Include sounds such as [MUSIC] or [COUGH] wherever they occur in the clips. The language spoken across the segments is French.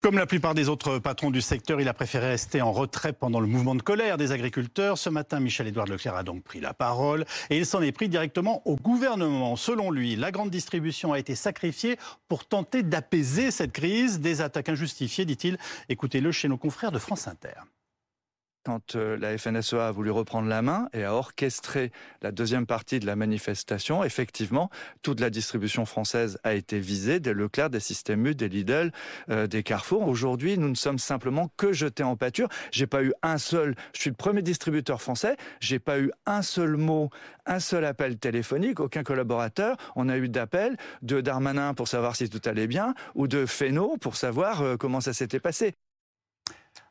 Comme la plupart des autres patrons du secteur, il a préféré rester en retrait pendant le mouvement de colère des agriculteurs. Ce matin, Michel-Édouard Leclerc a donc pris la parole et il s'en est pris directement au gouvernement. Selon lui, la grande distribution a été sacrifiée pour tenter d'apaiser cette crise. Des attaques injustifiées, dit-il. Écoutez-le chez nos confrères de France Inter quand euh, la FNSEA a voulu reprendre la main et a orchestré la deuxième partie de la manifestation, effectivement, toute la distribution française a été visée, des Leclerc, des Système U, des Lidl, euh, des Carrefour. Aujourd'hui, nous ne sommes simplement que jetés en pâture. J'ai pas eu un seul, je suis le premier distributeur français, j'ai pas eu un seul mot, un seul appel téléphonique, aucun collaborateur. On a eu d'appels de Darmanin pour savoir si tout allait bien ou de Fesneau pour savoir euh, comment ça s'était passé.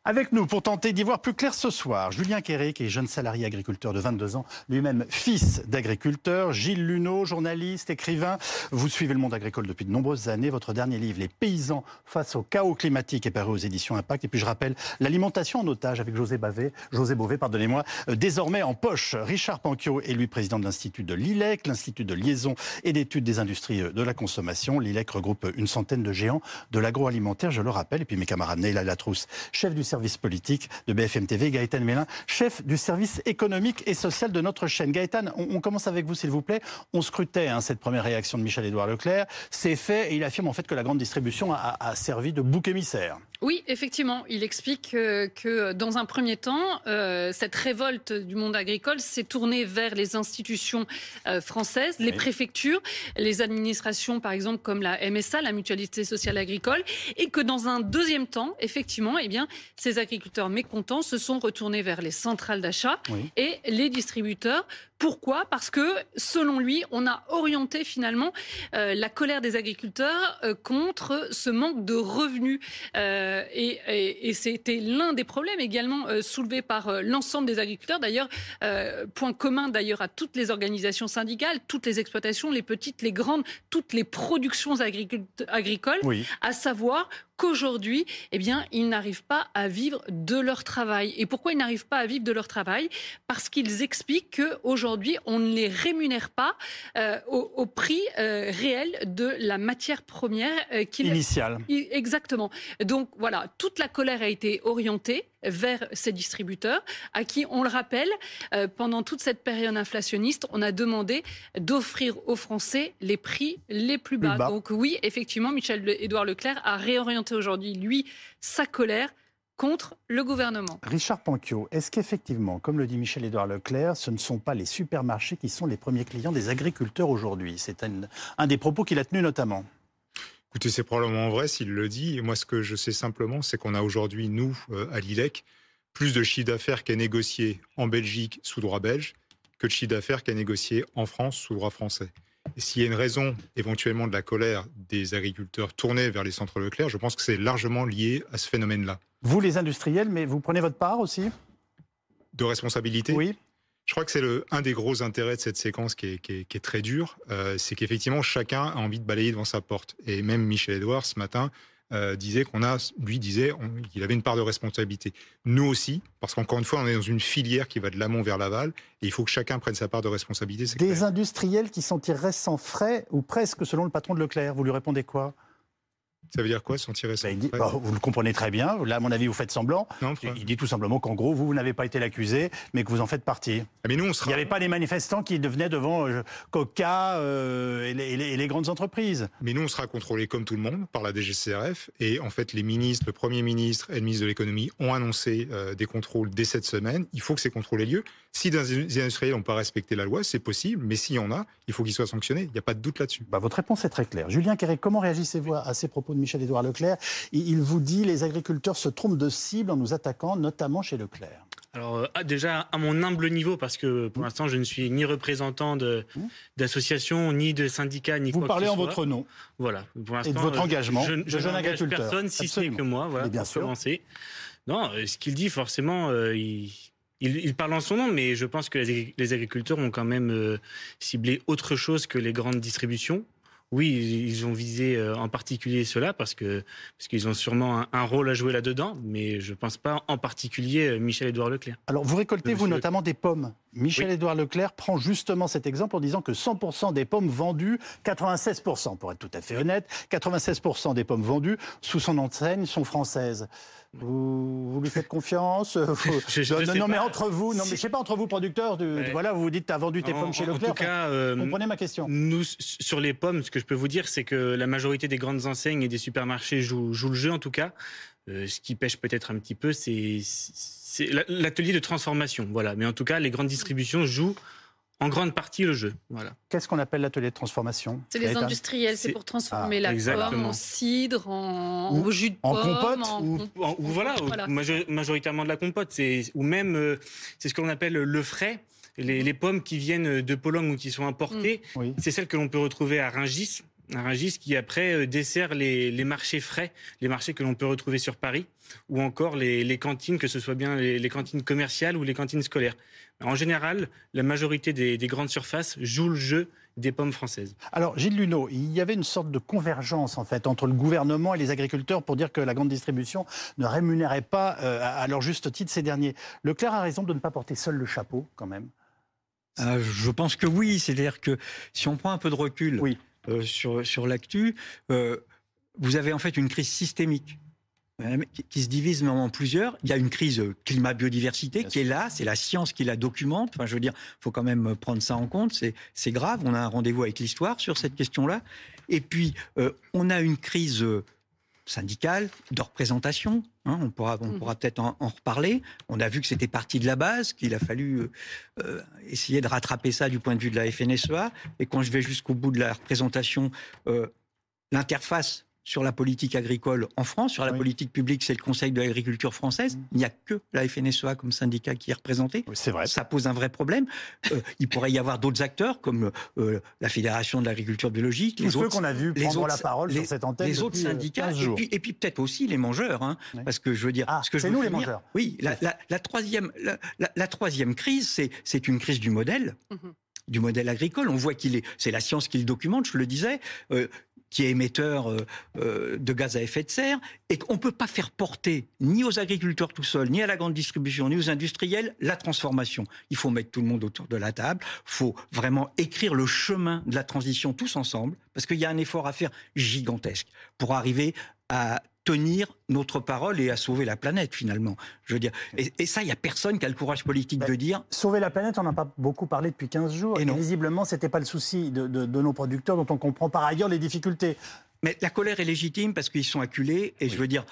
Avec nous pour tenter d'y voir plus clair ce soir, Julien Quéré, qui est jeune salarié agriculteur de 22 ans, lui-même fils d'agriculteur, Gilles Luneau, journaliste, écrivain. Vous suivez le monde agricole depuis de nombreuses années. Votre dernier livre, Les paysans face au chaos climatique, est paru aux éditions Impact. Et puis je rappelle, l'alimentation en otage avec José Bavet, José Beauvais, pardonnez-moi, euh, désormais en poche. Richard Panquio est lui président de l'Institut de l'ILEC, l'Institut de liaison et d'études des industries euh, de la consommation. L'ILEC regroupe une centaine de géants de l'agroalimentaire, je le rappelle. Et puis mes camarades Neila Latrousse, chef du service service politique de BFM TV, Gaëtan Mélin, chef du service économique et social de notre chaîne. Gaëtan, on, commence avec vous, s'il vous plaît. On scrutait hein, cette première réaction de Michel-Édouard Leclerc. C'est fait et il affirme en fait que la grande distribution a, a servi de bouc émissaire. Oui, effectivement, il explique que, dans un premier temps, euh, cette révolte du monde agricole s'est tournée vers les institutions euh, françaises, les préfectures, les administrations, par exemple, comme la MSA, la Mutualité sociale agricole, et que dans un deuxième temps, effectivement, eh bien, ces agriculteurs mécontents se sont retournés vers les centrales d'achat et les distributeurs pourquoi? Parce que, selon lui, on a orienté finalement euh, la colère des agriculteurs euh, contre ce manque de revenus. Euh, et, c'était l'un des problèmes également soulevés par l'ensemble des agriculteurs. D'ailleurs, point commun d'ailleurs à toutes les organisations syndicales, toutes les exploitations, les petites, les grandes, toutes les productions agricoles, à savoir qu'aujourd'hui, eh bien, ils n'arrivent pas à vivre de leur travail. Et pourquoi ils n'arrivent pas à vivre de leur travail? Parce qu'ils expliquent qu'aujourd'hui, on ne les rémunère pas euh, au, prix euh, réel de la matière première euh, initiale. Exactement. Donc voilà, toute la colère a été orientée vers ces distributeurs, à qui, on le rappelle, euh, pendant toute cette période inflationniste, on a demandé d'offrir aux Français les prix les plus bas. Donc oui, effectivement, Michel-Édouard Leclerc a réorienté aujourd'hui, lui, sa colère contre le gouvernement. Richard Panquio, est-ce qu'effectivement, comme le dit Michel-Édouard Leclerc, ce ne sont pas les supermarchés qui sont les premiers clients des agriculteurs aujourd'hui? C'est un des propos qu'il a tenus notamment. Écoutez, c'est probablement vrai s'il le dit. Et moi, ce que je sais simplement, c'est qu'on a aujourd'hui, nous, euh, à l'ILEC, plus de chiffre d'affaires qu'à négocier en Belgique sous droit belge que de chiffre d'affaires qu'à négocier en France sous droit français. Et s'il y a une raison éventuellement de la colère des agriculteurs tournés vers les centres Leclerc, je pense que c'est largement lié à ce phénomène-là. Vous, les industriels, mais vous prenez votre part aussi? De responsabilité? Oui. Je crois que c'est un des gros intérêts de cette séquence qui est, très dure, euh, c'est qu'effectivement chacun a envie de balayer devant sa porte. Et même Michel Edouard ce matin euh, disait qu'on a, lui disait qu'il avait une part de responsabilité. Nous aussi, parce qu'encore une fois, on est dans une filière qui va de l'amont vers l'aval, et il faut que chacun prenne sa part de responsabilité. Des industriels qui s'en tireraient sans frais, ou presque selon le patron de Leclerc. Vous lui répondez quoi? Ça veut dire quoi, s'en tirer sans bah, Vous le comprenez très bien. Là, à mon avis, vous faites semblant. il dit tout simplement qu'en gros, vous, vous n'avez pas été l'accusé, mais que vous en faites partie. Ah, mais nous, on sera... Il n'y avait pas les manifestants qui devenaient devant euh, Coca euh, et, les, grandes entreprises. Mais nous, on sera contrôlés comme tout le monde par la DGCRF. Et en fait, les ministres, le Premier ministre et le ministre de l'économie ont annoncé euh, des contrôles dès cette semaine. Il faut que ces contrôles aient lieu. Si des industriels n'ont pas respecté la loi, c'est possible. Mais s'il y en a, il faut qu'ils soient sanctionnés. Il n'y a pas de doute là-dessus. Bah, votre réponse est très claire. Julien Quéré, comment réagissez-vous à ces propos Michel-Édouard Leclerc Il vous dit les agriculteurs se trompent de cible en nous attaquant, notamment chez Leclerc. Alors euh, déjà à mon humble niveau, parce que pour mmh. l'instant je ne suis ni représentant mmh. d'association, ni de syndicat, ni Vous parlez en votre nom. Voilà. Pour Et de votre engagement. Je, je, je n'engage personne, si ce n'est que moi. Voilà. bien sûr. Commencer. Non, euh, ce qu'il dit, forcément, euh, il, il, parle en son nom, mais je pense que les, agriculteurs ont quand même ciblé autre chose que les grandes distributions oui, ils ont visé euh, en particulier cela parce que parce qu'ils ont sûrement un, rôle à jouer là-dedans, mais je ne pense pas en particulier euh, Michel-Édouard Leclerc. Alors, vous récoltez, vous, notamment des pommes. Michel-Édouard Leclerc prend justement cet exemple en disant que 100% des pommes vendues, 96% pour être tout à fait honnête, 96% des pommes vendues sous son enseigne sont françaises. Vous, vous lui faites confiance [LAUGHS] Non, mais entre vous, non, mais je sais pas entre vous producteurs, voilà, vous vous dites, tu as vendu tes pommes chez Leclerc. En tout cas, euh, comprenez ma question. Nous, sur les pommes, ce que je peux vous dire, c'est que la majorité des grandes enseignes et des supermarchés jouent, le jeu, en tout cas. Euh, ce qui pêche peut-être un petit peu, c'est l'atelier de transformation, voilà. Mais en tout cas, les grandes distributions jouent en grande partie le jeu. Voilà. Qu'est-ce qu'on appelle l'atelier de transformation C'est les industriels, c'est pour transformer ah, la pomme en cidre, en, jus de pomme, en compote, ou, voilà, majoritairement de la compote, ou même euh, c'est ce qu'on appelle le frais. Les, pommes qui viennent de Pologne ou qui sont importées, c'est celles que l'on peut retrouver à Ringis, un Rungis qui après euh, dessert les, marchés frais, les marchés que l'on peut retrouver sur Paris, ou encore les, cantines, que ce soit bien les, cantines commerciales ou les cantines scolaires. En général, la majorité des, grandes surfaces jouent le jeu des pommes françaises. Alors, Gilles Luneau, il y avait une sorte de convergence en fait entre le gouvernement et les agriculteurs pour dire que la grande distribution ne rémunérait pas euh, à leur juste titre ces derniers. Leclerc a raison de ne pas porter seul le chapeau, quand même. Euh, je pense que oui. C'est-à-dire que si on prend un peu de recul, oui. Euh, sur, sur l'actu, euh, vous avez en fait une crise systémique euh, qui se divise en plusieurs. Il y a une crise climat-biodiversité qui est là, c'est la science qui la documente. Enfin, je veux dire, faut quand même prendre ça en compte. C'est grave. On a un rendez-vous avec l'histoire sur cette question-là. Et puis, on a une crise syndicale, de représentation. Hein, on pourra, on mmh. pourra peut-être en, reparler. On a vu que c'était parti de la base, qu'il a fallu euh, euh, essayer de rattraper ça du point de vue de la FNSEA. Et quand je vais jusqu'au bout de la représentation, euh, l'interface sur la politique agricole en France, sur la politique publique, c'est le Conseil de l'agriculture française. Mm. Il n'y a que la FNSEA comme syndicat qui est représenté. c'est vrai. Ça pose un vrai problème. Euh, il pourrait y avoir d'autres acteurs comme euh, la Fédération de l'agriculture biologique. les autres qu'on a vu prendre la parole sur cette antenne. Les autres euh, syndicats. Et puis, peut-être aussi les mangeurs. Hein, Parce que je veux dire. Ah, c'est nous les mangeurs. Oui, la, troisième, la, troisième crise, c'est une crise du modèle. Mm-hmm. du modèle agricole. On voit qu'il est, c'est la science qui le documente, je le disais qui est émetteur euh, euh, de gaz à effet de serre, et qu'on ne peut pas faire porter ni aux agriculteurs tout seuls, ni à la grande distribution, ni aux industriels la transformation. Il faut mettre tout le monde autour de la table, il faut vraiment écrire le chemin de la transition tous ensemble, parce qu'il y a un effort à faire gigantesque pour arriver à tenir notre parole et à sauver la planète finalement. Je veux dire, et, ça, il n'y a personne qui a le courage politique de dire. Sauver la planète, on n'en a pas beaucoup parlé depuis 15 jours. Et, non. visiblement, ce n'était pas le souci de, nos producteurs, dont on comprend par ailleurs les difficultés. Mais la colère est légitime parce qu'ils sont acculés et je veux dire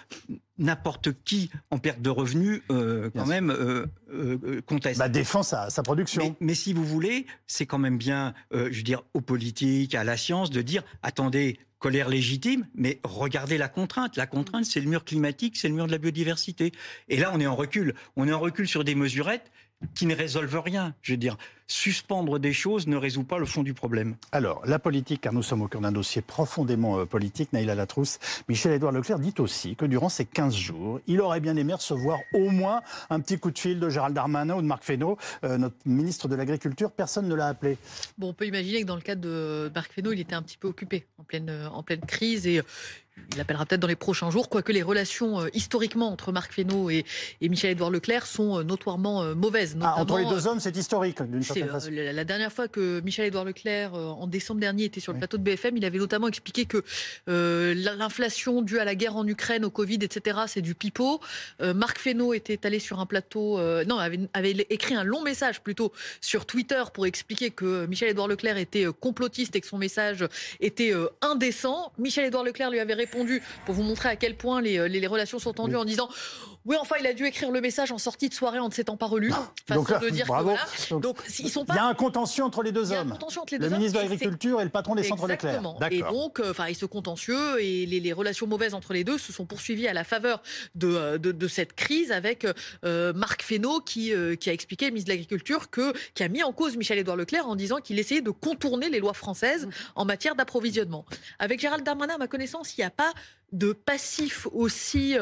n'importe qui en perte de revenus euh, quand même euh, euh, conteste. Bah, défend sa, sa production. Mais, mais, si vous voulez, c'est quand même bien, je veux dire, aux politiques, à la science, de dire attendez, colère légitime, mais regardez la contrainte. La contrainte, c'est le mur climatique, c'est le mur de la biodiversité. Et là, on est en recul. On est en recul sur des mesurettes qui ne résolvent rien. Je veux dire, suspendre des choses ne résout pas le fond du problème. Alors, la politique, car nous sommes au cœur d'un dossier profondément euh, politique, Naïla Latrousse, Michel-Édouard Leclerc dit aussi que durant ces 15 jours, il aurait bien aimé recevoir au moins un petit coup de fil de Gérald Darmanin ou de Marc Fesneau, euh, notre ministre de l'Agriculture. Personne ne l'a appelé. Bon, on peut imaginer que dans le cas de Marc Fesneau, il était un petit peu occupé en pleine, en pleine crise et il appellera peut-être dans les prochains jours, quoique les relations euh, historiquement entre Marc Fesneau et, Michel-Édouard Leclerc sont euh, notoirement euh, mauvaises. Ah, entre les deux hommes, c'est historique, d'une certaine façon. La, dernière fois que Michel-Édouard Leclerc, en décembre dernier, était sur le plateau de BFM, il avait notamment expliqué que l'inflation due à la guerre en Ukraine, au Covid, etc., c'est du pipeau. Marc Fesneau était allé sur un plateau, non, avait, avait, écrit un long message plutôt sur Twitter pour expliquer que Michel-Édouard Leclerc était complotiste et que son message était indécent. Michel-Édouard Leclerc lui avait répondu pour vous montrer à quel point les, les, relations sont tendues en disant oui, enfin, il a dû écrire le message en sortie de soirée en ne s'étant pas relu. donc, de dire bravo. donc, ils sont pas... Il y a un contentieux entre les deux hommes. le ministre de l'Agriculture et, le patron des centres Leclerc. Et donc, euh, enfin, ce contentieux et les, relations mauvaises entre les deux se sont poursuivis à la faveur de, euh, de, cette crise avec euh, Marc Fesneau qui, qui a expliqué, le ministre de l'Agriculture, que, qui a mis en cause Michel-Édouard Leclerc en disant qu'il essayait de contourner les lois françaises en matière d'approvisionnement. Avec Gérald Darmanin, à ma connaissance, il n'y a pas de passif aussi,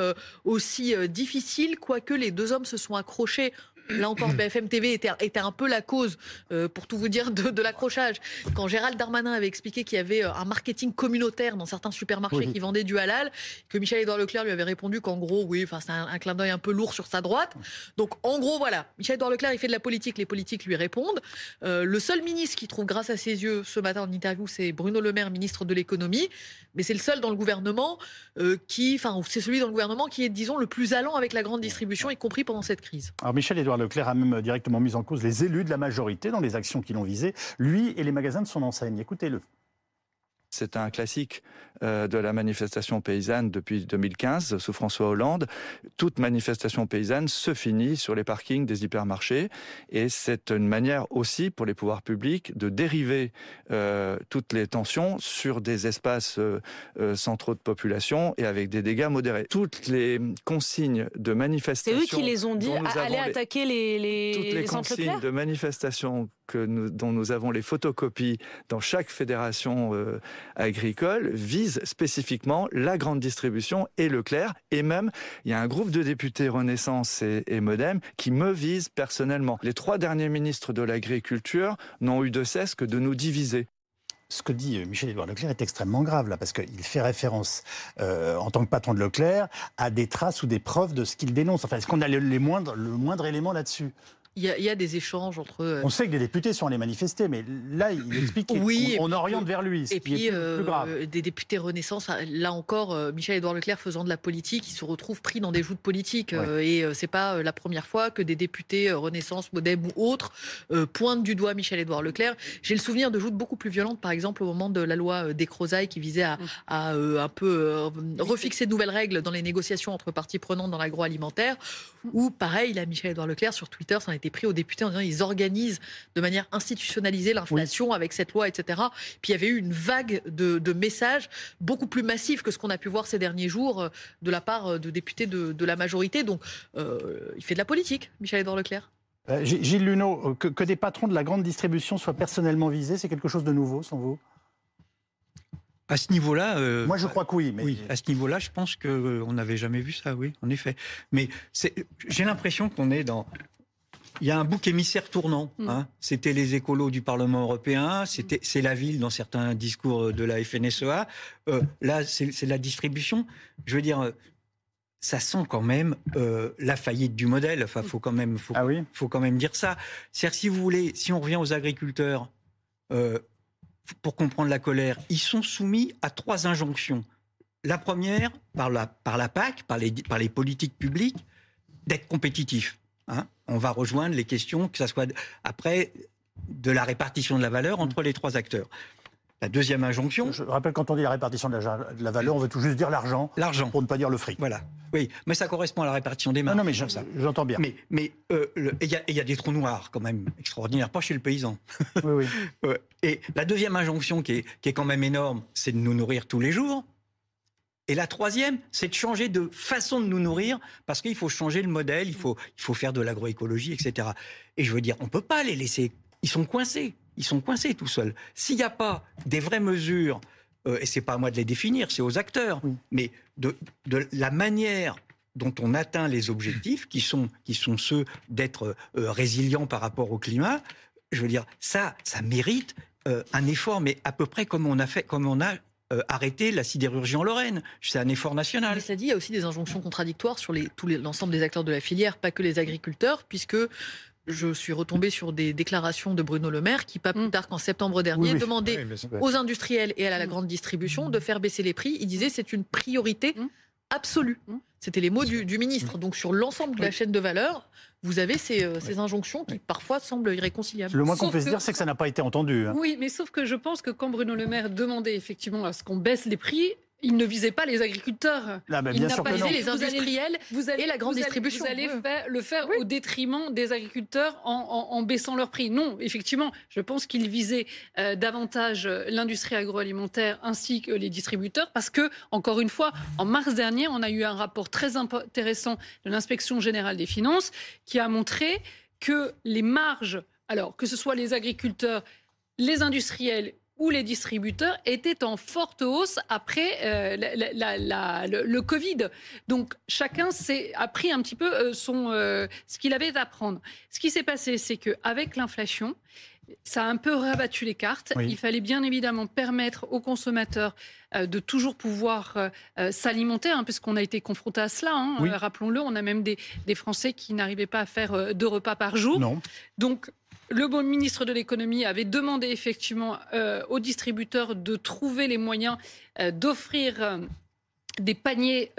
aussi difficile difficile, quoique les deux hommes se sont accrochés Là encore, [CLEARS THROAT] BFM TV était, était un peu la cause, euh, pour tout vous dire, de, l'accrochage. Quand Gérald Darmanin avait expliqué qu'il y avait euh, un marketing communautaire dans certains supermarchés qui vendaient du halal, que Michel-Édouard Leclerc lui avait répondu qu'en gros, oui, enfin, c'est un, clin d'œil un peu lourd sur sa droite. Donc, en gros, voilà, Michel-Édouard Leclerc, il fait de la politique, les politiques lui répondent. Euh, le seul ministre qui trouve grâce à ses yeux ce matin en interview, c'est Bruno Le Maire, ministre de l'économie. Mais c'est le seul dans le gouvernement qui, enfin, c'est celui dans le gouvernement qui est, disons, le plus allant avec la grande distribution, y compris pendant cette crise. Alors, Michel-Édouard Leclerc a même directement mis en cause les élus de la majorité dans les actions qui l'ont visé, lui et les magasins de son enseigne. Écoutez-le. C'est un classique euh, de la manifestation paysanne depuis 2015 sous François Hollande. Toute manifestation paysanne se finit sur les parkings des hypermarchés et c'est une manière aussi pour les pouvoirs publics de dériver euh, toutes les tensions sur des espaces euh, sans trop de population et avec des dégâts modérés. Toutes les consignes de manifestation... C'est eux qui les ont dit, aller attaquer les, les, Toutes les, consignes de manifestation que dont nous avons les photocopies dans chaque fédération agricole visent spécifiquement la grande distribution et Leclerc. Et même, il y a un groupe de députés Renaissance et, Modem qui me visent personnellement. Les trois derniers ministres de l'Agriculture n'ont eu de cesse que de nous diviser ce que dit euh, Michel-Édouard Leclerc est extrêmement grave là, parce qu'il fait référence euh, en tant que patron de Leclerc à des traces ou des preuves de ce qu'il dénonce. Enfin, est-ce qu'on a le moindre élément là-dessus? Il y, a, des échanges entre. Euh, on sait que des députés sont allés manifester, mais là, il explique qu'on oui, on, oriente vers lui. et puis, plus, grave. des députés Renaissance, là encore, euh, Michel-Édouard Leclerc faisant de la politique, il se retrouve pris dans des joutes politiques. Euh, et c'est pas la première fois que des députés Renaissance, Modem ou autres pointent du doigt Michel-Édouard Leclerc. J'ai le souvenir de joutes beaucoup plus violentes, par exemple, au moment de la loi des Crozailles qui visait à, mm. un peu refixer de nouvelles règles dans les négociations entre parties prenantes dans l'agroalimentaire. Ou pareil, là, Michel-Édouard Leclerc sur Twitter s'en été pris aux députés en disant ils organisent de manière institutionnalisée l'inflation avec cette loi, etc. Puis il y avait eu une vague de, messages beaucoup plus massifs que ce qu'on a pu voir ces derniers jours euh, de la part euh, de députés de, la majorité. Donc euh, il fait de la politique, Michel-Édouard Leclerc. Gilles Luneau, que, que, des patrons de la grande distribution soient personnellement visés, c'est quelque chose de nouveau, sans vous? À ce niveau-là. Euh, Moi, je crois que oui. Mais... Oui, à ce niveau-là, je pense qu'on euh, n'avait jamais vu ça, oui, en effet. Mais j'ai l'impression qu'on est dans. Il y a un bouc émissaire tournant. Mm. Hein. C'était les écolos du Parlement européen, c'était c'est la ville dans certains discours de la FNSEA. Euh, là, c'est la distribution. Je veux dire, ça sent quand même la faillite du modèle. Enfin, faut quand même, faut, ah oui faut quand même dire ça. cest si vous voulez, si on revient aux agriculteurs, pour comprendre la colère, ils sont soumis à trois injonctions. La première, par la, par la PAC, par les, par les politiques publiques, d'être compétitifs. Hein. On va rejoindre les questions, que ce soit après de la répartition de la valeur entre les trois acteurs. La deuxième injonction. Je rappelle, quand on dit la répartition de la, valeur, on veut tout juste dire l'argent. L'argent. Pour ne pas dire le fric. Voilà. Oui, mais ça correspond à la répartition des marges. Non, mais j'entends bien. Mais mais euh, il y, a des trous noirs quand même extraordinaires, pas chez le paysan. Oui, oui. [LAUGHS] Et la deuxième injonction qui est, qui est quand même énorme, c'est de nous nourrir tous les jours. Et la troisième, c'est de changer de façon de nous nourrir, parce qu'il faut changer le modèle, il faut, il faut faire de l'agroécologie, etc. Et je veux dire, on ne peut pas les laisser. Ils sont coincés ils sont coincés tout seuls. S'il n'y a pas des vraies mesures, euh, et c'est pas à moi de les définir, c'est aux acteurs, mais de, la manière dont on atteint les objectifs, qui sont, qui sont ceux d'être euh, résilient par rapport au climat, je veux dire, ça, ça mérite euh, un effort, mais à peu près comme on a fait, comme on a arrêté la sidérurgie en Lorraine. C'est un effort national. Mais ça dit, il y a aussi des injonctions contradictoires sur l'ensemble des acteurs de la filière, pas que les agriculteurs, puisque je suis retombé sur des déclarations de Bruno Le Maire qui, pas plus mm. tard qu'en septembre dernier, demandait aux industriels et à la mm. grande distribution de faire baisser les prix. Il disait c'est une priorité mm. Absolue. C'était les mots du, ministre. Donc sur l'ensemble de la chaîne de valeur, vous avez ces, euh, injonctions qui parfois semblent irréconciliables. Le moins qu'on puisse dire, c'est que ça n'a pas été entendu. Hein. Oui, mais sauf que je pense que quand Bruno Le Maire demandait effectivement à ce qu'on baisse les prix, il ne visait pas les agriculteurs. il n'a pas visé les industriels vous allez, et la grande distribution. Vous allez le faire au détriment des agriculteurs en, baissant leurs prix. Non, effectivement, je pense qu'il visait euh, davantage l'industrie agroalimentaire ainsi que les distributeurs parce que, encore une fois, en mars dernier, on a eu un rapport très intéressant de l'inspection générale des finances qui a montré que les marges, alors que ce soit les agriculteurs, les industriels où les distributeurs étaient en forte hausse après euh, le, Covid. Donc chacun a pris un petit peu euh, son, euh, ce qu'il avait à prendre. Ce qui s'est passé, c'est qu'avec l'inflation, ça a un peu rabattu les cartes. Il fallait bien évidemment permettre aux consommateurs de toujours pouvoir s'alimenter, hein, puisqu'on a été confronté à cela. Hein. Rappelons-le, on a même des, des Français qui n'arrivaient pas à faire deux repas par jour. Non. Donc le bon ministre de l'économie avait demandé effectivement euh, aux distributeurs de trouver les moyens euh, d'offrir euh, des paniers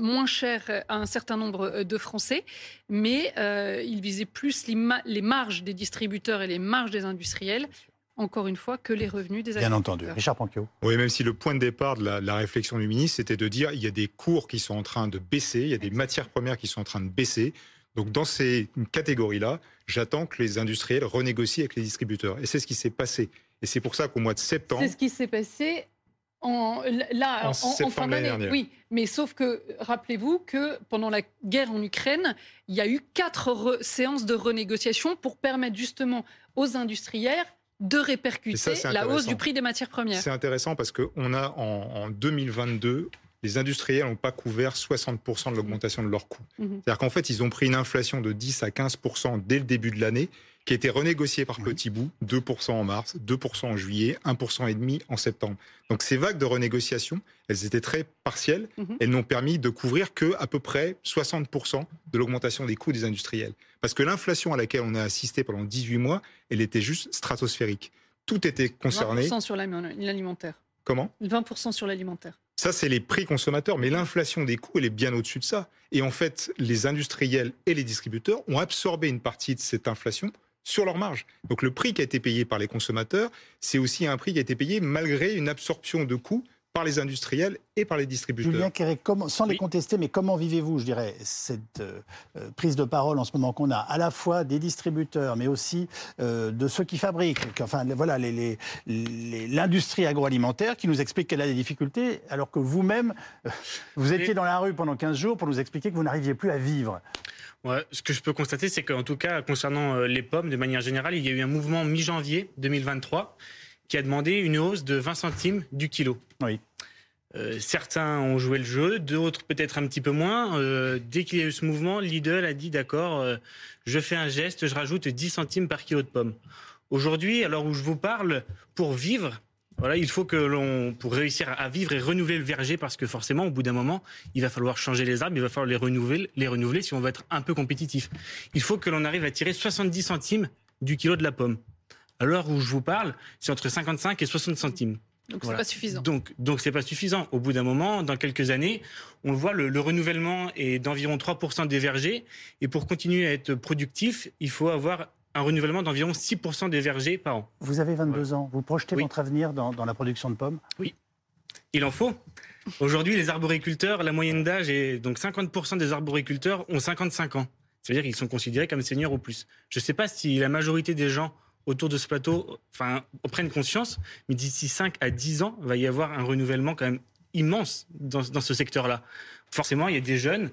moins chers à un certain nombre de Français, mais il visait plus les, marges des distributeurs et les marges des industriels encore une fois, que les revenus des agriculteurs. Bien entendu. Richard Panquio. Oui, même si le point de départ de la, la réflexion du ministre, c'était de dire il y a des cours qui sont en train de baisser, il y a des matières premières qui sont en train de baisser. Donc dans ces catégories-là, j'attends que les industriels renégocient avec les distributeurs. Et c'est ce qui s'est passé. Et c'est pour ça qu'au mois de septembre... C'est ce qui s'est passé en, là, en, fin d'année. Oui, mais sauf que, rappelez-vous que pendant la guerre en Ukraine, il y a eu quatre séances de renégociation pour permettre justement aux industriels de répercuter la hausse du prix des matières premières. C'est intéressant parce qu'on a en, en 2022 les industriels n'ont pas couvert 60% de l'augmentation de leurs coûts. Mhm. C'est-à-dire qu'en fait, ils ont pris une inflation de 10 à 15% dès le début de l'année, qui a été renégociée par petits bouts, 2% en mars, 2% en juillet, 1% et demi en septembre. Donc ces vagues de renégociation, elles étaient très partielles. Mhm. Elles n'ont permis de couvrir que à peu près 60% de l'augmentation des coûts des industriels. Parce que l'inflation à laquelle on a assisté pendant 18 mois, elle était juste stratosphérique. Tout était concerné. 20% sur l'alimentaire. Comment? 20% sur l'alimentaire. Ça, c'est les prix consommateurs, mais l'inflation des coûts, elle est bien au-dessus de ça. Et en fait, les industriels et les distributeurs ont absorbé une partie de cette inflation sur leur marge. Donc le prix qui a été payé par les consommateurs, c'est aussi un prix qui a été payé malgré une absorption de coûts par les industriels et par les distributeurs. Julien Quéré, sans les contester, mais comment vivez-vous, je dirais, cette euh, euh, prise de parole en ce moment qu'on a, à la fois des distributeurs, mais aussi euh, de ceux qui fabriquent, enfin voilà, l'industrie agroalimentaire qui nous explique qu'elle a des difficultés, alors que vous-même, vous étiez dans la rue pendant 15 jours pour nous expliquer que vous n'arriviez plus à vivre. Ouais, ce que je peux constater, c'est qu'en tout cas, concernant les pommes, de manière générale, il y a eu un mouvement mi-janvier 2023 qui a demandé une hausse de 20 centimes du kilo. Oui. Euh, certains ont joué le jeu, d'autres peut-être un petit peu moins. Euh, dès qu'il y a eu ce mouvement, Lidl a dit d'accord, euh, je fais un geste, je rajoute 10 centimes par kilo de pommes. Aujourd'hui, alors où je vous parle, pour vivre, voilà, il faut que l'on, pour réussir à vivre et renouveler le verger, parce que forcément, au bout d'un moment, il va falloir changer les arbres, il va falloir les renouveler, les renouveler si on veut être un peu compétitif. Il faut que l'on arrive à tirer 70 centimes du kilo de la pomme. À l'heure où je vous parle, c'est entre 55 et 60 centimes. Donc c'est pas suffisant. Donc donc c'est pas suffisant. Au bout d'un moment, dans quelques années, on le voit, le, renouvellement est d'environ 3% des vergers. Et pour continuer à être productif, il faut avoir un renouvellement d'environ 6% des vergers par an. Vous avez 22 ans. Vous projetez votre avenir dans, la production de pommes? Oui. Il en faut. Aujourd'hui, les arboriculteurs, la moyenne d'âge est donc 50% des arboriculteurs ont 55 ans. C'est-à-dire qu'ils sont considérés comme seniors ou plus. Je ne sais pas si la majorité des gens autour de ce plateau enfin, prennent conscience, mais d'ici 5 à 10 ans, il va y avoir un renouvellement quand même immense dans, ce secteur-là. Forcément, il y a des jeunes,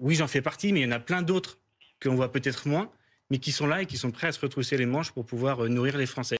oui j'en fais partie, mais il y en a plein d'autres qu'on voit peut-être moins, mais qui sont là et qui sont prêts à se retrousser les manches pour pouvoir euh, nourrir les Français.